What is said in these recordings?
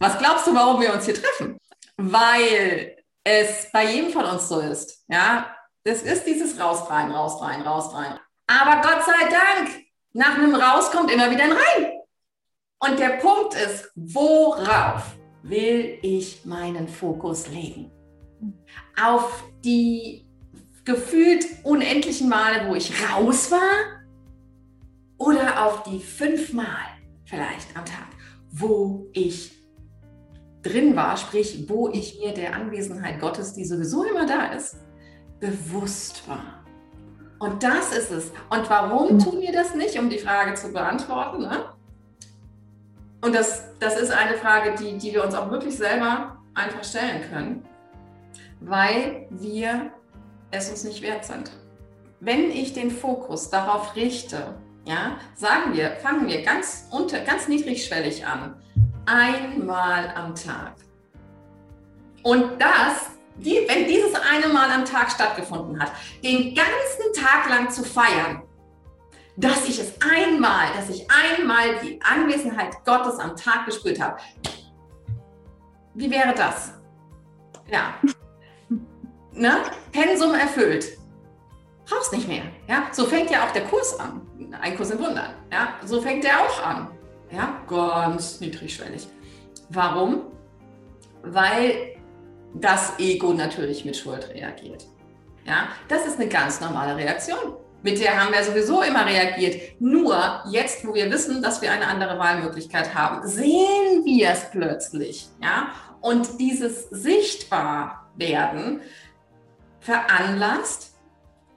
Was glaubst du, warum wir uns hier treffen? Weil es bei jedem von uns so ist. Ja, das ist dieses raus, rein, raus. Aber Gott sei Dank, nach einem Raus kommt immer wieder ein Rein. Und der Punkt ist, worauf will ich meinen Fokus legen? Auf die gefühlt unendlichen Male, wo ich raus war? Oder auf die fünfmal vielleicht am Tag, wo ich drin war, sprich, wo ich mir der Anwesenheit Gottes, die sowieso immer da ist, bewusst war. Und das ist es. Und warum tun wir das nicht, um die Frage zu beantworten? Ne? Und das, das ist eine Frage, die, die wir uns auch wirklich selber einfach stellen können, weil wir es uns nicht wert sind. Wenn ich den Fokus darauf richte, ja, sagen wir, fangen wir ganz, unter, ganz niedrigschwellig an, einmal am Tag. Und das, die, wenn dieses eine Mal am Tag stattgefunden hat, den ganzen Tag lang zu feiern, dass ich es einmal, dass ich einmal die Anwesenheit Gottes am Tag gespürt habe. Wie wäre das? Ja. ne? Pensum erfüllt. Brauchst nicht mehr. Ja? So fängt ja auch der Kurs an. Ein Kurs in Wundern. Ja? So fängt der auch an. Ja, ganz niedrigschwellig. Warum? Weil das Ego natürlich mit Schuld reagiert. Ja, das ist eine ganz normale Reaktion. Mit der haben wir sowieso immer reagiert. Nur jetzt, wo wir wissen, dass wir eine andere Wahlmöglichkeit haben, sehen wir es plötzlich. Ja? Und dieses Sichtbarwerden veranlasst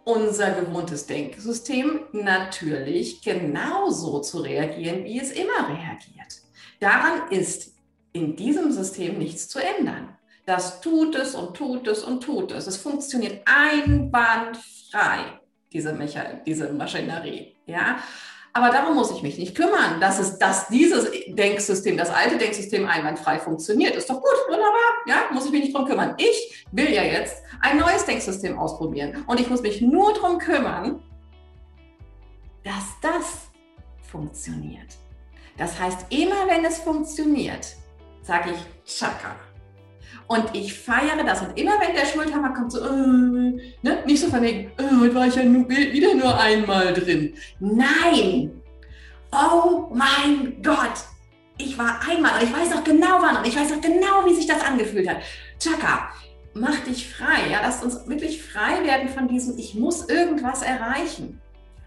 unser gewohntes Denksystem natürlich genauso zu reagieren, wie es immer reagiert. Daran ist in diesem System nichts zu ändern. Das tut es und tut es und tut es. Es funktioniert einwandfrei, diese, Mecha diese Maschinerie. Ja? Aber darum muss ich mich nicht kümmern, dass, es, dass dieses Denksystem, das alte Denksystem einwandfrei funktioniert. Ist doch gut, wunderbar. Ja, muss ich mich nicht drum kümmern. Ich will ja jetzt ein neues Denksystem ausprobieren. Und ich muss mich nur drum kümmern, dass das funktioniert. Das heißt, immer wenn es funktioniert, sage ich Chaka. Und ich feiere das. Und immer wenn der Schuldhammer kommt, so, äh, ne? nicht so verlegen, äh, heute war ich ja nur, wieder nur einmal drin. Nein! Oh mein Gott! Ich war einmal und ich weiß auch genau wann und ich weiß auch genau, wie sich das angefühlt hat. Chaka, mach dich frei. Ja, lasst uns wirklich frei werden von diesem, ich muss irgendwas erreichen.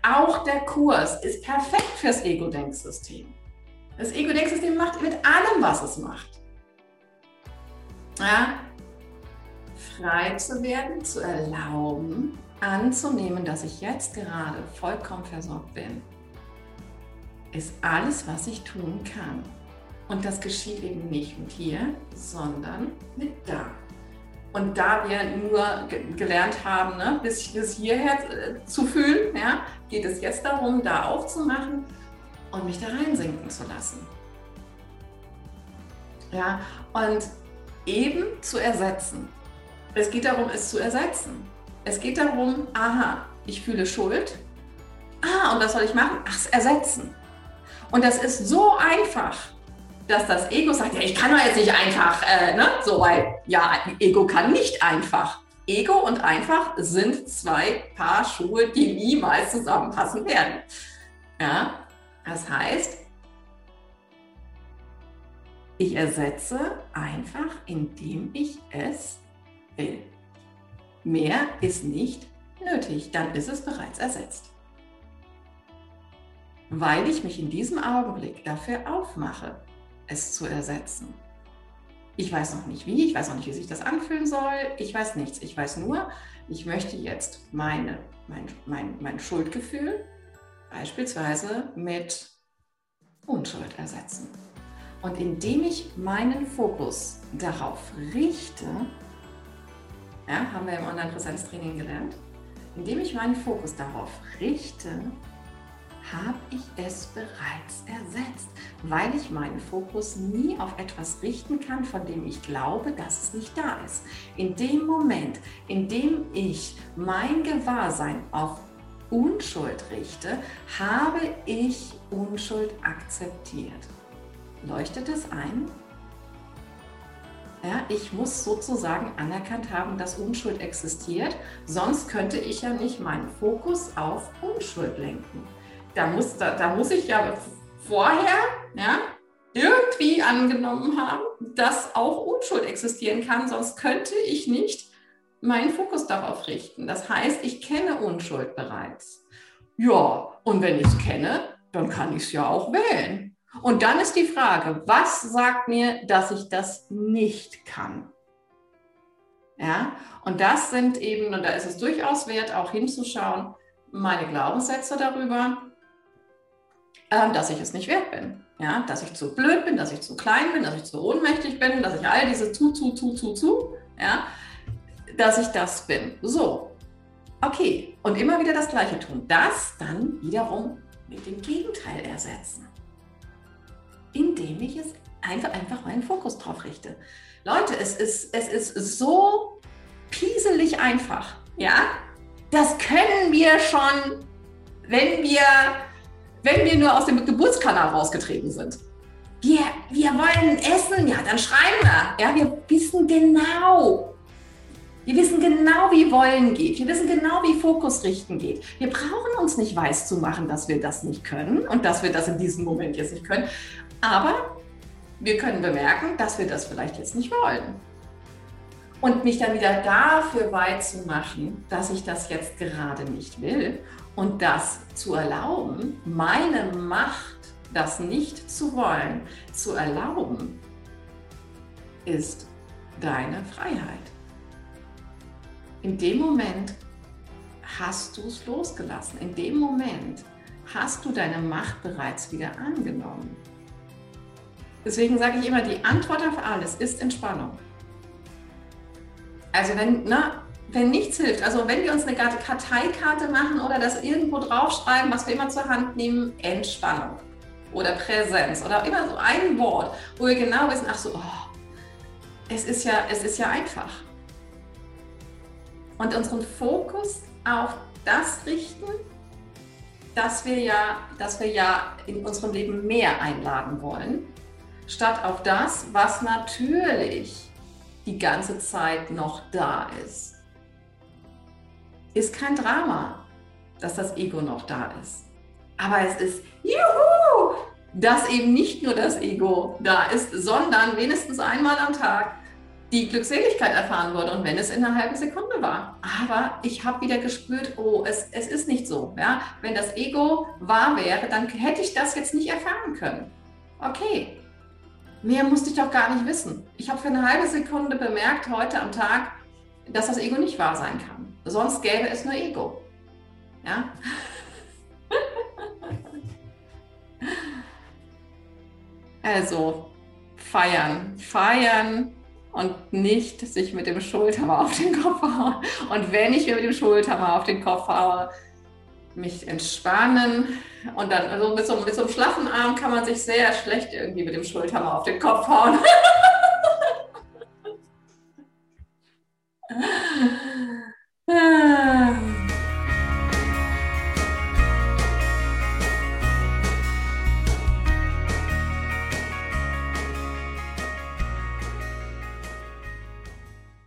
Auch der Kurs ist perfekt fürs Ego-Denksystem. Das Ego-Denksystem macht mit allem, was es macht ja, frei zu werden, zu erlauben, anzunehmen, dass ich jetzt gerade vollkommen versorgt bin, ist alles, was ich tun kann. Und das geschieht eben nicht mit hier, sondern mit da. Und da wir nur gelernt haben, ne, bis, bis hierher äh, zu fühlen, ja, geht es jetzt darum, da aufzumachen und mich da reinsinken zu lassen. Ja, und eben zu ersetzen. Es geht darum, es zu ersetzen. Es geht darum, aha, ich fühle Schuld. Ah, und was soll ich machen? Ach, es ersetzen. Und das ist so einfach, dass das Ego sagt, ja, ich kann doch jetzt nicht einfach, äh, ne? So, weil, ja, Ego kann nicht einfach. Ego und einfach sind zwei Paar Schuhe, die niemals zusammenpassen werden. Ja, das heißt, ich ersetze einfach, indem ich es will. Mehr ist nicht nötig, dann ist es bereits ersetzt. Weil ich mich in diesem Augenblick dafür aufmache, es zu ersetzen. Ich weiß noch nicht wie, ich weiß noch nicht, wie sich das anfühlen soll, ich weiß nichts. Ich weiß nur, ich möchte jetzt meine, mein, mein, mein Schuldgefühl beispielsweise mit Unschuld ersetzen. Und indem ich meinen Fokus darauf richte, ja, haben wir im Online-Präsenztraining gelernt, indem ich meinen Fokus darauf richte, habe ich es bereits ersetzt, weil ich meinen Fokus nie auf etwas richten kann, von dem ich glaube, dass es nicht da ist. In dem Moment, in dem ich mein Gewahrsein auf Unschuld richte, habe ich Unschuld akzeptiert. Leuchtet es ein? Ja, ich muss sozusagen anerkannt haben, dass Unschuld existiert. Sonst könnte ich ja nicht meinen Fokus auf Unschuld lenken. Da muss, da, da muss ich ja vorher ja, irgendwie angenommen haben, dass auch Unschuld existieren kann. Sonst könnte ich nicht meinen Fokus darauf richten. Das heißt, ich kenne Unschuld bereits. Ja, und wenn ich es kenne, dann kann ich es ja auch wählen. Und dann ist die Frage, was sagt mir, dass ich das nicht kann? Ja, und das sind eben, und da ist es durchaus wert, auch hinzuschauen, meine Glaubenssätze darüber, äh, dass ich es nicht wert bin. Ja, dass ich zu blöd bin, dass ich zu klein bin, dass ich zu ohnmächtig bin, dass ich all diese zu, zu, zu, zu, zu, ja, dass ich das bin. So, okay. Und immer wieder das Gleiche tun. Das dann wiederum mit dem Gegenteil ersetzen indem ich es einfach, einfach meinen Fokus drauf richte. Leute, es ist, es ist so pieselig einfach. Ja, das können wir schon, wenn wir, wenn wir nur aus dem Geburtskanal rausgetreten sind. Wir, wir wollen essen, ja, dann schreiben wir. Ja, wir wissen genau, wir wissen genau, wie Wollen geht. Wir wissen genau, wie Fokus richten geht. Wir brauchen uns nicht weiß zu machen, dass wir das nicht können und dass wir das in diesem Moment jetzt nicht können. Aber wir können bemerken, dass wir das vielleicht jetzt nicht wollen. Und mich dann wieder dafür weit zu machen, dass ich das jetzt gerade nicht will und das zu erlauben, meine Macht, das nicht zu wollen, zu erlauben, ist deine Freiheit. In dem Moment hast du es losgelassen. In dem Moment hast du deine Macht bereits wieder angenommen. Deswegen sage ich immer, die Antwort auf alles ist Entspannung. Also wenn, na, wenn nichts hilft, also wenn wir uns eine Karteikarte machen oder das irgendwo draufschreiben, was wir immer zur Hand nehmen, Entspannung oder Präsenz oder immer so ein Wort, wo wir genau wissen, ach so, oh, es, ist ja, es ist ja einfach. Und unseren Fokus auf das richten, dass wir ja, dass wir ja in unserem Leben mehr einladen wollen statt auf das, was natürlich die ganze Zeit noch da ist. Ist kein Drama, dass das Ego noch da ist. Aber es ist, juhu, dass eben nicht nur das Ego da ist, sondern wenigstens einmal am Tag die Glückseligkeit erfahren wurde und wenn es in einer halben Sekunde war. Aber ich habe wieder gespürt, oh, es, es ist nicht so. Ja? Wenn das Ego wahr wäre, dann hätte ich das jetzt nicht erfahren können. Okay, Mehr musste ich doch gar nicht wissen. Ich habe für eine halbe Sekunde bemerkt heute am Tag, dass das Ego nicht wahr sein kann. Sonst gäbe es nur Ego. Ja? also feiern, feiern und nicht sich mit dem Schulterhammer auf den Kopf hauen. Und wenn ich mir mit dem Schulterhammer auf den Kopf haue, mich entspannen und dann also mit, so, mit so einem schlaffen Arm kann man sich sehr schlecht irgendwie mit dem Schulterhammer auf den Kopf hauen.